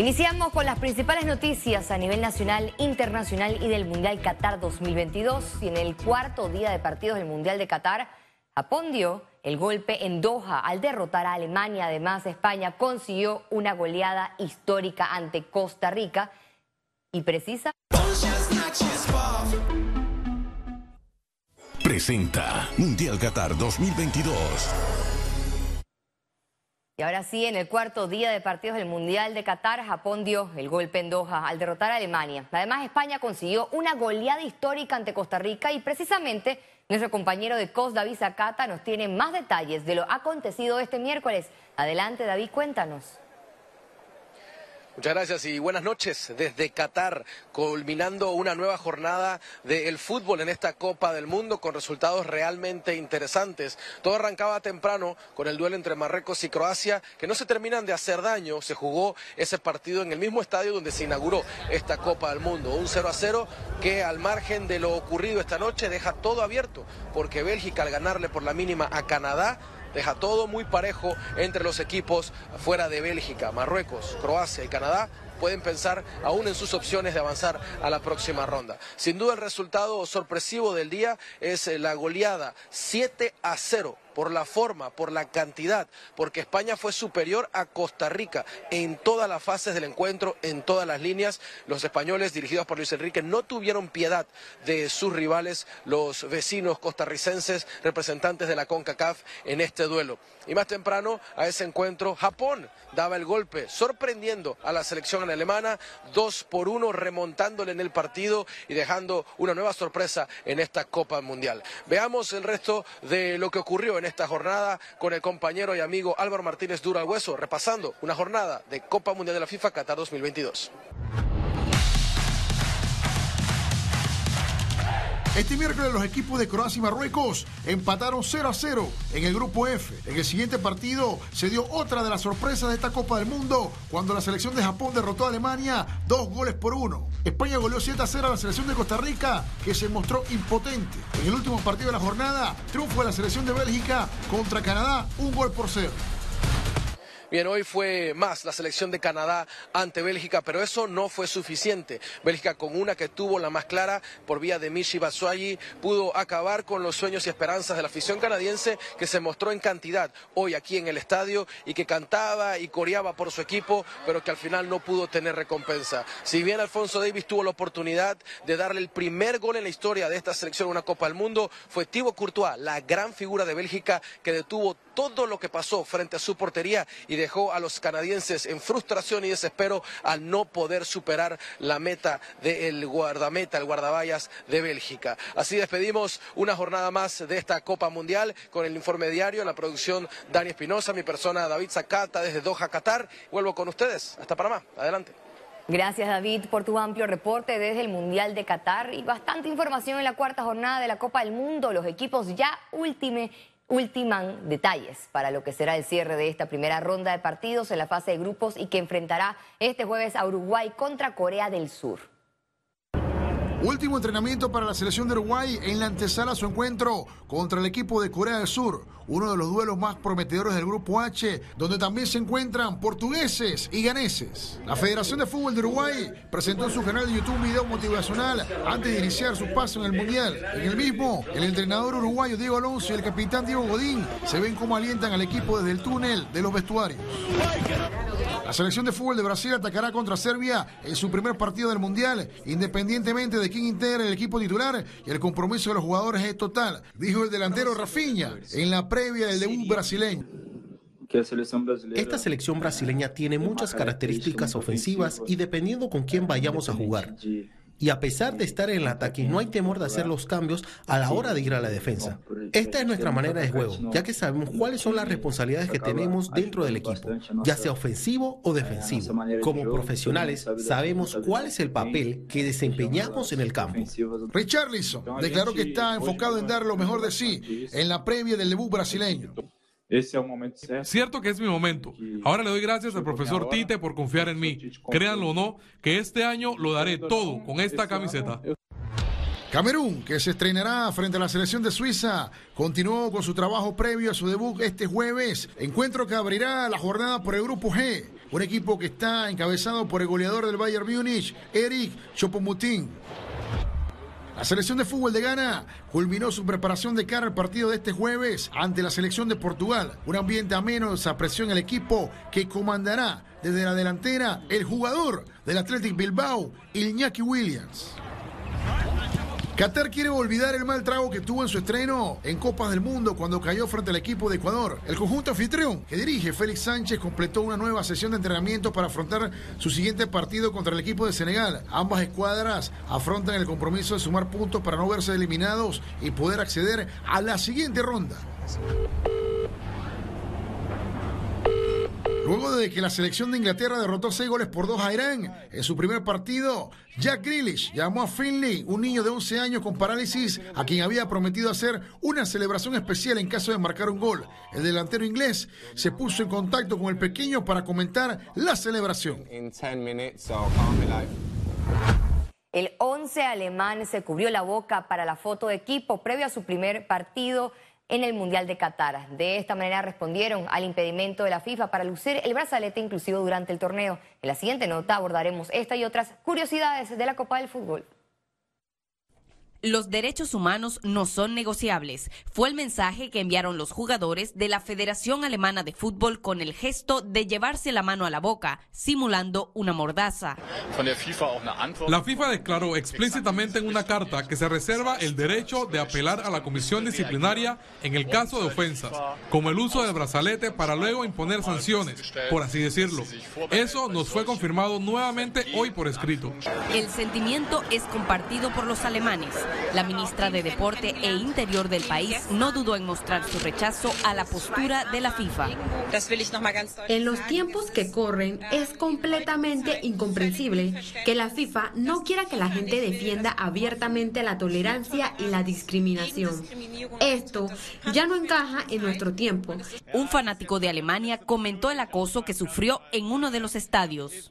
Iniciamos con las principales noticias a nivel nacional, internacional y del Mundial Qatar 2022. Y en el cuarto día de partidos del Mundial de Qatar, Japón dio el golpe en Doha al derrotar a Alemania. Además, España consiguió una goleada histórica ante Costa Rica y precisa. Presenta Mundial Qatar 2022. Y ahora sí, en el cuarto día de partidos del Mundial de Qatar, Japón dio el golpe en Doha al derrotar a Alemania. Además, España consiguió una goleada histórica ante Costa Rica y precisamente nuestro compañero de COS, David Zacata, nos tiene más detalles de lo acontecido este miércoles. Adelante, David, cuéntanos. Muchas gracias y buenas noches desde Qatar, culminando una nueva jornada del fútbol en esta Copa del Mundo con resultados realmente interesantes. Todo arrancaba temprano con el duelo entre Marruecos y Croacia, que no se terminan de hacer daño. Se jugó ese partido en el mismo estadio donde se inauguró esta Copa del Mundo. Un 0 a 0 que al margen de lo ocurrido esta noche deja todo abierto, porque Bélgica al ganarle por la mínima a Canadá deja todo muy parejo entre los equipos fuera de Bélgica, Marruecos, Croacia y Canadá pueden pensar aún en sus opciones de avanzar a la próxima ronda. Sin duda el resultado sorpresivo del día es la goleada 7 a 0 por la forma, por la cantidad, porque España fue superior a Costa Rica en todas las fases del encuentro, en todas las líneas. Los españoles, dirigidos por Luis Enrique, no tuvieron piedad de sus rivales, los vecinos costarricenses, representantes de la CONCACAF, en este duelo. Y más temprano, a ese encuentro, Japón daba el golpe, sorprendiendo a la selección alemana, dos por uno, remontándole en el partido y dejando una nueva sorpresa en esta Copa Mundial. Veamos el resto de lo que ocurrió en esta jornada con el compañero y amigo Álvaro Martínez Dura Hueso, repasando una jornada de Copa Mundial de la FIFA Qatar 2022. Este miércoles los equipos de Croacia y Marruecos empataron 0 a 0 en el grupo F. En el siguiente partido se dio otra de las sorpresas de esta Copa del Mundo cuando la selección de Japón derrotó a Alemania dos goles por uno. España goleó 7 a 0 a la selección de Costa Rica que se mostró impotente. En el último partido de la jornada, triunfo de la selección de Bélgica contra Canadá, un gol por cero. Bien, hoy fue más la selección de Canadá ante Bélgica, pero eso no fue suficiente. Bélgica con una que tuvo la más clara por vía de Michi Batshuayi pudo acabar con los sueños y esperanzas de la afición canadiense que se mostró en cantidad hoy aquí en el estadio y que cantaba y coreaba por su equipo, pero que al final no pudo tener recompensa. Si bien Alfonso Davis tuvo la oportunidad de darle el primer gol en la historia de esta selección en una Copa del Mundo, fue Thibaut Courtois, la gran figura de Bélgica que detuvo todo lo que pasó frente a su portería y dejó a los canadienses en frustración y desespero al no poder superar la meta del guardameta, el guardaballas de Bélgica. Así despedimos una jornada más de esta Copa Mundial con el informe diario, la producción Dani Espinosa, mi persona David Zacata desde Doha, Qatar. Vuelvo con ustedes. Hasta Panamá. Adelante. Gracias David por tu amplio reporte desde el Mundial de Qatar y bastante información en la cuarta jornada de la Copa del Mundo. Los equipos ya últime ultiman detalles para lo que será el cierre de esta primera ronda de partidos en la fase de grupos y que enfrentará este jueves a Uruguay contra Corea del Sur. Último entrenamiento para la selección de Uruguay en la antesala a su encuentro contra el equipo de Corea del Sur, uno de los duelos más prometedores del Grupo H, donde también se encuentran portugueses y ganeses. La Federación de Fútbol de Uruguay presentó en su canal de YouTube un video motivacional antes de iniciar su paso en el Mundial. En el mismo, el entrenador uruguayo Diego Alonso y el capitán Diego Godín se ven cómo alientan al equipo desde el túnel de los vestuarios. La selección de fútbol de Brasil atacará contra Serbia en su primer partido del Mundial, independientemente de quién integre el equipo titular y el compromiso de los jugadores es total, dijo el delantero Rafinha en la previa del debut brasileño. Esta selección brasileña tiene muchas características ofensivas y dependiendo con quién vayamos a jugar. Y a pesar de estar en el ataque, no hay temor de hacer los cambios a la hora de ir a la defensa. Esta es nuestra manera de juego, ya que sabemos cuáles son las responsabilidades que tenemos dentro del equipo, ya sea ofensivo o defensivo. Como profesionales, sabemos cuál es el papel que desempeñamos en el campo. Richarlison declaró que está enfocado en dar lo mejor de sí en la previa del debut brasileño. Cierto que es mi momento. Ahora le doy gracias al profesor Tite por confiar en mí. Créanlo o no, que este año lo daré todo con esta camiseta. Camerún, que se estrenará frente a la selección de Suiza, continuó con su trabajo previo a su debut este jueves, encuentro que abrirá la jornada por el grupo G. un equipo que está encabezado por el goleador del Bayern Múnich, Eric Chopomutin. La selección de fútbol de Ghana culminó su preparación de cara al partido de este jueves ante la selección de Portugal. Un ambiente ameno, esa presión el equipo que comandará desde la delantera el jugador del Athletic Bilbao, Iñaki Williams. Qatar quiere olvidar el mal trago que tuvo en su estreno en Copas del Mundo cuando cayó frente al equipo de Ecuador. El conjunto anfitrión que dirige Félix Sánchez completó una nueva sesión de entrenamiento para afrontar su siguiente partido contra el equipo de Senegal. Ambas escuadras afrontan el compromiso de sumar puntos para no verse eliminados y poder acceder a la siguiente ronda. Luego de que la selección de Inglaterra derrotó seis goles por dos a Irán en su primer partido, Jack Grealish llamó a Finley, un niño de 11 años con parálisis, a quien había prometido hacer una celebración especial en caso de marcar un gol. El delantero inglés se puso en contacto con el pequeño para comentar la celebración. El 11 alemán se cubrió la boca para la foto de equipo previo a su primer partido en el Mundial de Qatar. De esta manera respondieron al impedimento de la FIFA para lucir el brazalete inclusivo durante el torneo. En la siguiente nota abordaremos esta y otras curiosidades de la Copa del Fútbol. Los derechos humanos no son negociables. Fue el mensaje que enviaron los jugadores de la Federación Alemana de Fútbol con el gesto de llevarse la mano a la boca, simulando una mordaza. La FIFA declaró explícitamente en una carta que se reserva el derecho de apelar a la comisión disciplinaria en el caso de ofensas, como el uso del brazalete para luego imponer sanciones, por así decirlo. Eso nos fue confirmado nuevamente hoy por escrito. El sentimiento es compartido por los alemanes. La ministra de Deporte e Interior del país no dudó en mostrar su rechazo a la postura de la FIFA. En los tiempos que corren es completamente incomprensible que la FIFA no quiera que la gente defienda abiertamente la tolerancia y la discriminación. Esto ya no encaja en nuestro tiempo. Un fanático de Alemania comentó el acoso que sufrió en uno de los estadios.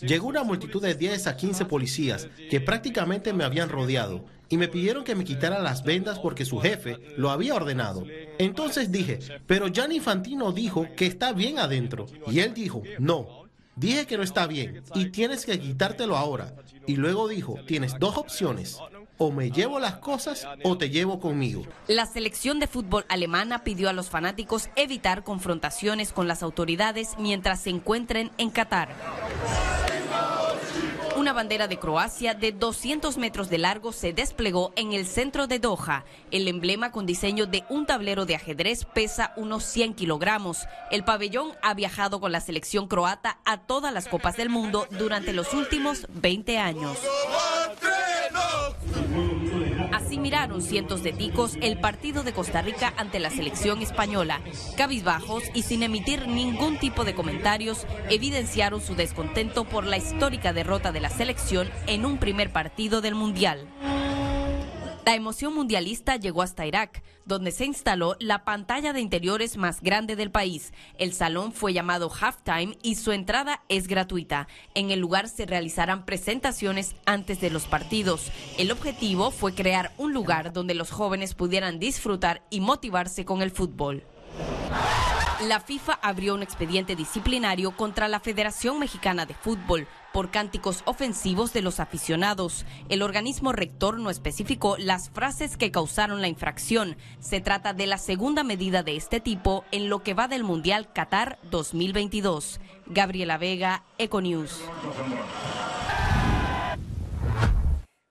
Llegó una multitud de 10 a 15 policías que prácticamente me habían rodeado y me pidieron que me quitara las vendas porque su jefe lo había ordenado. Entonces dije, pero Gianni Infantino dijo que está bien adentro. Y él dijo, no. Dije que no está bien y tienes que quitártelo ahora. Y luego dijo, tienes dos opciones. O me llevo las cosas o te llevo conmigo. La selección de fútbol alemana pidió a los fanáticos evitar confrontaciones con las autoridades mientras se encuentren en Qatar. Una bandera de Croacia de 200 metros de largo se desplegó en el centro de Doha. El emblema con diseño de un tablero de ajedrez pesa unos 100 kilogramos. El pabellón ha viajado con la selección croata a todas las copas del mundo durante los últimos 20 años. Miraron cientos de ticos el partido de Costa Rica ante la selección española. Cabizbajos y sin emitir ningún tipo de comentarios, evidenciaron su descontento por la histórica derrota de la selección en un primer partido del Mundial. La emoción mundialista llegó hasta Irak, donde se instaló la pantalla de interiores más grande del país. El salón fue llamado Halftime y su entrada es gratuita. En el lugar se realizarán presentaciones antes de los partidos. El objetivo fue crear un lugar donde los jóvenes pudieran disfrutar y motivarse con el fútbol. La FIFA abrió un expediente disciplinario contra la Federación Mexicana de Fútbol por cánticos ofensivos de los aficionados. El organismo rector no especificó las frases que causaron la infracción. Se trata de la segunda medida de este tipo en lo que va del Mundial Qatar 2022. Gabriela Vega, Econews.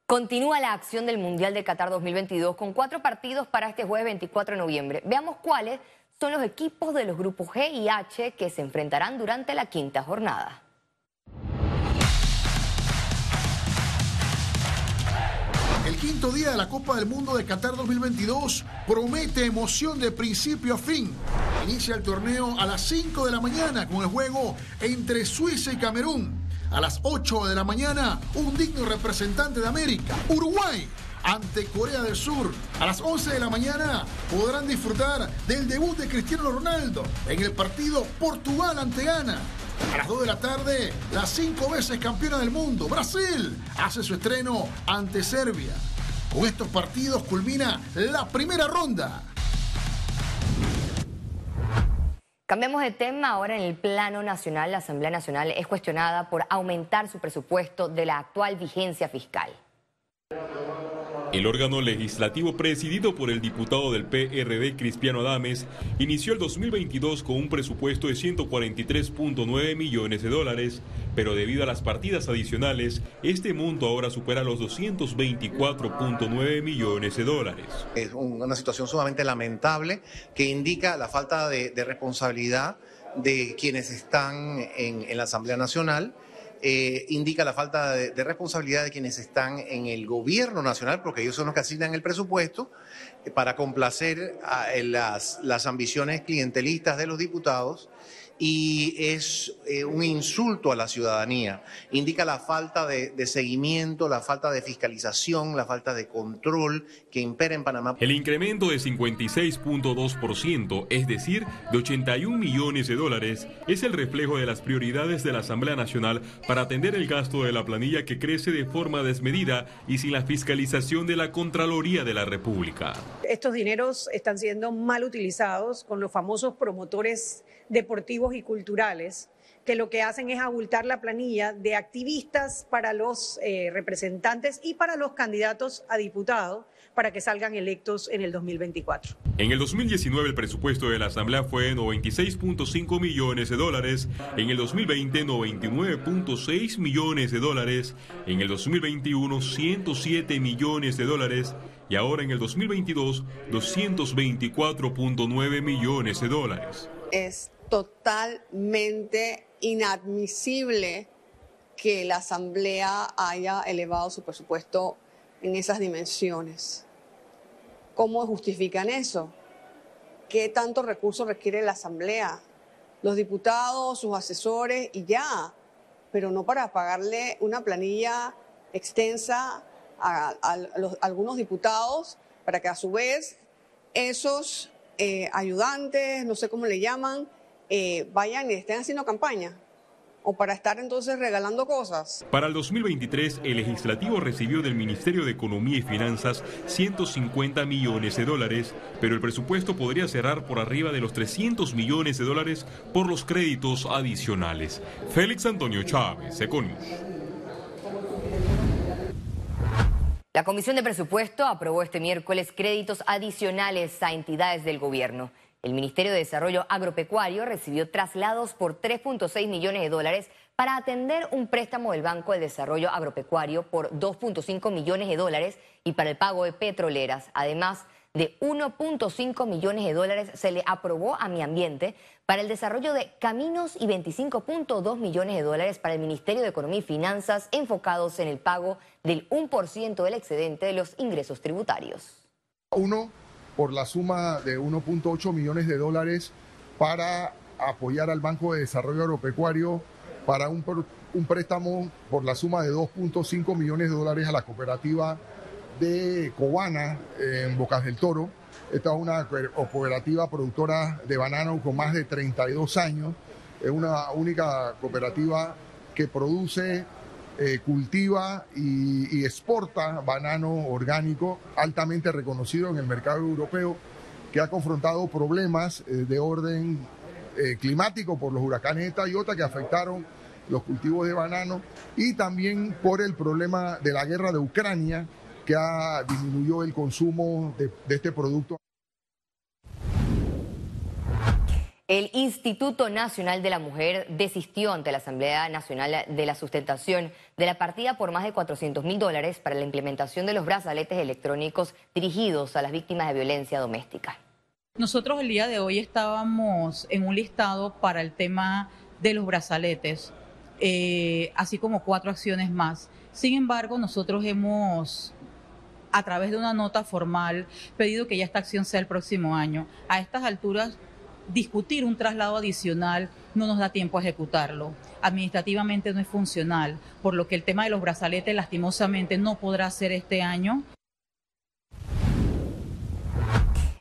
Continúa la acción del Mundial de Qatar 2022 con cuatro partidos para este jueves 24 de noviembre. Veamos cuáles son los equipos de los grupos G y H que se enfrentarán durante la quinta jornada. Quinto día de la Copa del Mundo de Qatar 2022 promete emoción de principio a fin. Inicia el torneo a las 5 de la mañana con el juego entre Suiza y Camerún. A las 8 de la mañana, un digno representante de América, Uruguay, ante Corea del Sur. A las 11 de la mañana podrán disfrutar del debut de Cristiano Ronaldo en el partido Portugal ante Ghana. A las 2 de la tarde, la cinco veces campeona del mundo, Brasil, hace su estreno ante Serbia. Con estos partidos culmina la primera ronda. Cambiamos de tema. Ahora en el plano nacional, la Asamblea Nacional es cuestionada por aumentar su presupuesto de la actual vigencia fiscal. El órgano legislativo presidido por el diputado del PRD Cristiano Adames inició el 2022 con un presupuesto de 143.9 millones de dólares, pero debido a las partidas adicionales, este monto ahora supera los 224.9 millones de dólares. Es una situación sumamente lamentable que indica la falta de, responsabilidad de quienes están en la Asamblea Nacional eh, indica la falta de, responsabilidad de quienes están en el gobierno nacional, porque ellos son los que asignan el presupuesto, eh, para complacer las, las ambiciones clientelistas de los diputados y es eh, un insulto a la ciudadanía. Indica la falta de, seguimiento, la falta de fiscalización, la falta de control que impera en Panamá. El incremento de 56.2%, es decir, de 81 millones de dólares, es el reflejo de las prioridades de la Asamblea Nacional para atender el gasto de la planilla que crece de forma desmedida y sin la fiscalización de la Contraloría de la República. Estos dineros están siendo mal utilizados con los famosos promotores deportivos y culturales, que lo que hacen es abultar la planilla de activistas para los eh, representantes y para los candidatos a diputados para que salgan electos en el 2024. En el 2019 el presupuesto de la Asamblea fue 96.5 millones de dólares, en el 2020 99.6 millones de dólares, en el 2021 107 millones de dólares y ahora en el 2022 224.9 millones de dólares. Es totalmente inadmisible que la Asamblea haya elevado su presupuesto en esas dimensiones. ¿Cómo justifican eso? ¿Qué tanto recursos requiere la Asamblea? Los diputados, sus asesores y ya, pero no para pagarle una planilla extensa a, algunos diputados para que a su vez esos eh, ayudantes, no sé cómo le llaman, eh, vayan y estén haciendo campaña o para estar entonces regalando cosas. Para el 2023, el legislativo recibió del Ministerio de Economía y Finanzas 150 millones de dólares, pero el presupuesto podría cerrar por arriba de los 300 millones de dólares por los créditos adicionales. Félix Antonio Chávez, Econius. La Comisión de Presupuesto aprobó este miércoles créditos adicionales a entidades del gobierno. El Ministerio de Desarrollo Agropecuario recibió traslados por 3.6 millones de dólares para atender un préstamo del Banco de Desarrollo Agropecuario por 2.5 millones de dólares y para el pago de petroleras. Además de 1.5 millones de dólares se le aprobó a Mi Ambiente para el desarrollo de caminos y 25.2 millones de dólares para el Ministerio de Economía y Finanzas enfocados en el pago del 1% del excedente de los ingresos tributarios. Uno por la suma de 1.8 millones de dólares para apoyar al Banco de Desarrollo Agropecuario para un, préstamo por la suma de 2.5 millones de dólares a la cooperativa de Cobana en Bocas del Toro. Esta es una cooperativa productora de banano con más de 32 años. Es una única cooperativa que produce eh, cultiva y, exporta banano orgánico altamente reconocido en el mercado europeo, que ha confrontado problemas eh, de orden eh, climático por los huracanes Eta y Ota que afectaron los cultivos de banano y también por el problema de la guerra de Ucrania que ha disminuyó el consumo de este producto. El Instituto Nacional de la Mujer desistió ante la Asamblea Nacional de la Sustentación de la partida por más de 400 mil dólares para la implementación de los brazaletes electrónicos dirigidos a las víctimas de violencia doméstica. Nosotros el día de hoy estábamos en un listado para el tema de los brazaletes, eh, así como cuatro acciones más. Sin embargo, nosotros hemos a través de una nota formal pedido que ya esta acción sea el próximo año. A estas alturas discutir un traslado adicional no nos da tiempo a ejecutarlo. Administrativamente no es funcional, por lo que el tema de los brazaletes lastimosamente no podrá ser este año.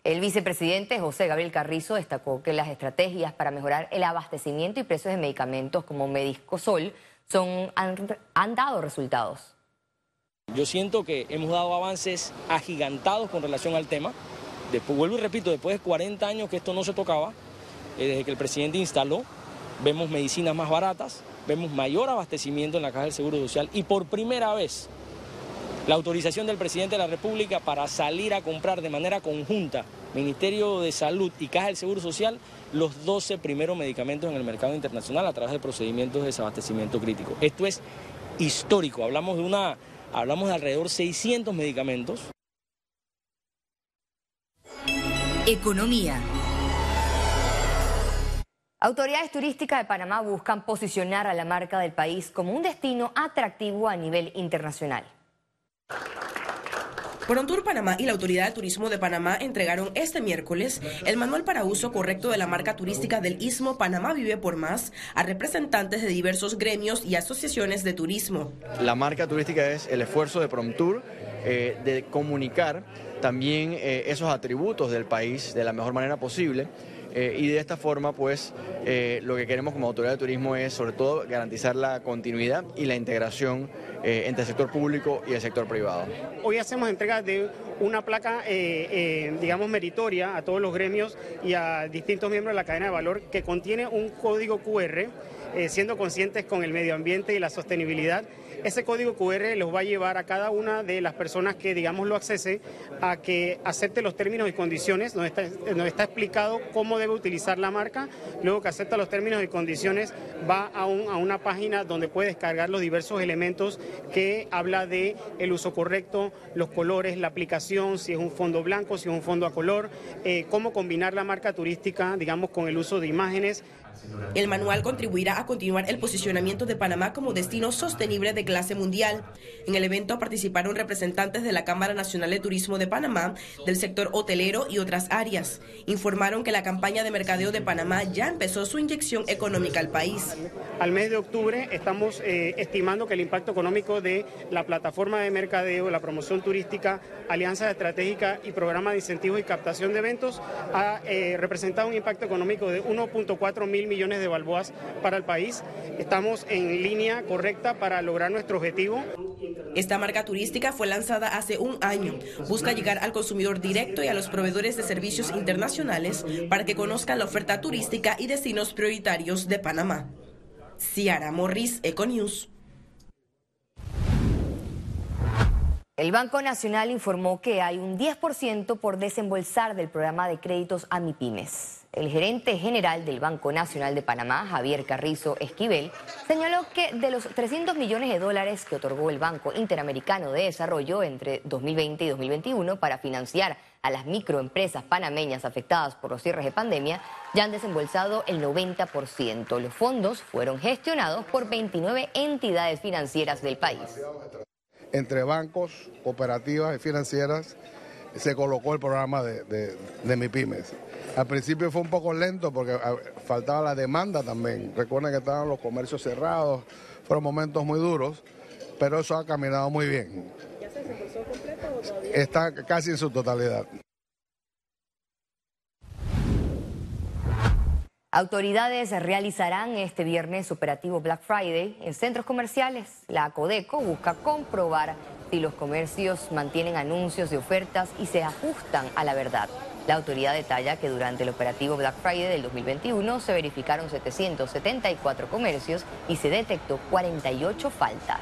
El vicepresidente José Gabriel Carrizo destacó que las estrategias para mejorar el abastecimiento y precios de medicamentos como Mediscosol son, han, han dado resultados. Yo siento que hemos dado avances agigantados con relación al tema vuelvo y repito, después de 40 años que esto no se tocaba, eh, desde que el presidente instaló, vemos medicinas más baratas, vemos mayor abastecimiento en la Caja del Seguro Social y por primera vez la autorización del presidente de la República para salir a comprar de manera conjunta Ministerio de Salud y Caja del Seguro Social los 12 primeros medicamentos en el mercado internacional a través de procedimientos de desabastecimiento crítico. Esto es histórico, hablamos de, una, hablamos de alrededor 600 medicamentos. Economía. Autoridades turísticas de Panamá buscan posicionar a la marca del país como un destino atractivo a nivel internacional. Prontour Panamá y la Autoridad de Turismo de Panamá entregaron este miércoles el manual para uso correcto de la marca turística del Istmo Panamá Vive por Más a representantes de diversos gremios y asociaciones de turismo. La marca turística es el esfuerzo de Prontour eh, de comunicar también eh, esos atributos del país de la mejor manera posible eh, y de esta forma, pues, eh, lo que queremos como autoridad de turismo es, sobre todo, garantizar la continuidad y la integración entre el sector público y el sector privado. Hoy hacemos entrega de una placa, digamos, meritoria a todos los gremios y a distintos miembros de la cadena de valor que contiene un código QR, siendo conscientes con el medio ambiente y la sostenibilidad ese código QR los va a llevar a cada una de las personas que, digamos, lo accese a que acepte los términos y condiciones, nos está, explicado cómo debe utilizar la marca, luego que acepta los términos y condiciones va a, a una página donde puede descargar los diversos elementos que habla de el uso correcto, los colores, la aplicación, si es un fondo blanco, si es un fondo a color, eh, cómo combinar la marca turística, digamos, con el uso de imágenes. El manual contribuirá a continuar el posicionamiento de Panamá como destino sostenible de clase mundial. En el evento participaron representantes de la Cámara Nacional de Turismo de Panamá, del sector hotelero y otras áreas. Informaron que la campaña de mercadeo de Panamá ya empezó su inyección económica al país. Al mes de octubre estamos eh, estimando que el impacto económico de la plataforma de mercadeo, la promoción turística, alianza estratégica y programa de incentivos y captación de eventos ha eh, representado un impacto económico de 1.4 mil millones de balboas para el país. Estamos en línea correcta para lograr nuestro objetivo. Esta marca turística fue lanzada hace un año. Busca llegar al consumidor directo y a los proveedores de servicios internacionales para que conozcan la oferta turística y destinos prioritarios de Panamá. Ciara Morris, Econews. El Banco Nacional informó que hay un 10% por desembolsar del programa de créditos a MIPIMES. El gerente general del Banco Nacional de Panamá, Javier Carrizo Esquivel, señaló que de los 300 millones de dólares que otorgó el Banco Interamericano de Desarrollo entre 2020 y 2021 para financiar a las microempresas panameñas afectadas por los cierres de pandemia, ya han desembolsado el 90%. Los fondos fueron gestionados por 29 entidades financieras del país. Entre bancos, cooperativas y financieras se colocó el programa de, de, de MIPIMES. Al principio fue un poco lento porque faltaba la demanda también. Recuerden que estaban los comercios cerrados, fueron momentos muy duros, pero eso ha caminado muy bien. ¿Ya se completo o todavía? Está casi en su totalidad. Autoridades realizarán este viernes operativo Black Friday en centros comerciales. La Codeco busca comprobar si los comercios mantienen anuncios de ofertas y se ajustan a la verdad. La autoridad detalla que durante el operativo Black Friday del 2021 se verificaron 774 comercios y se detectó 48 faltas.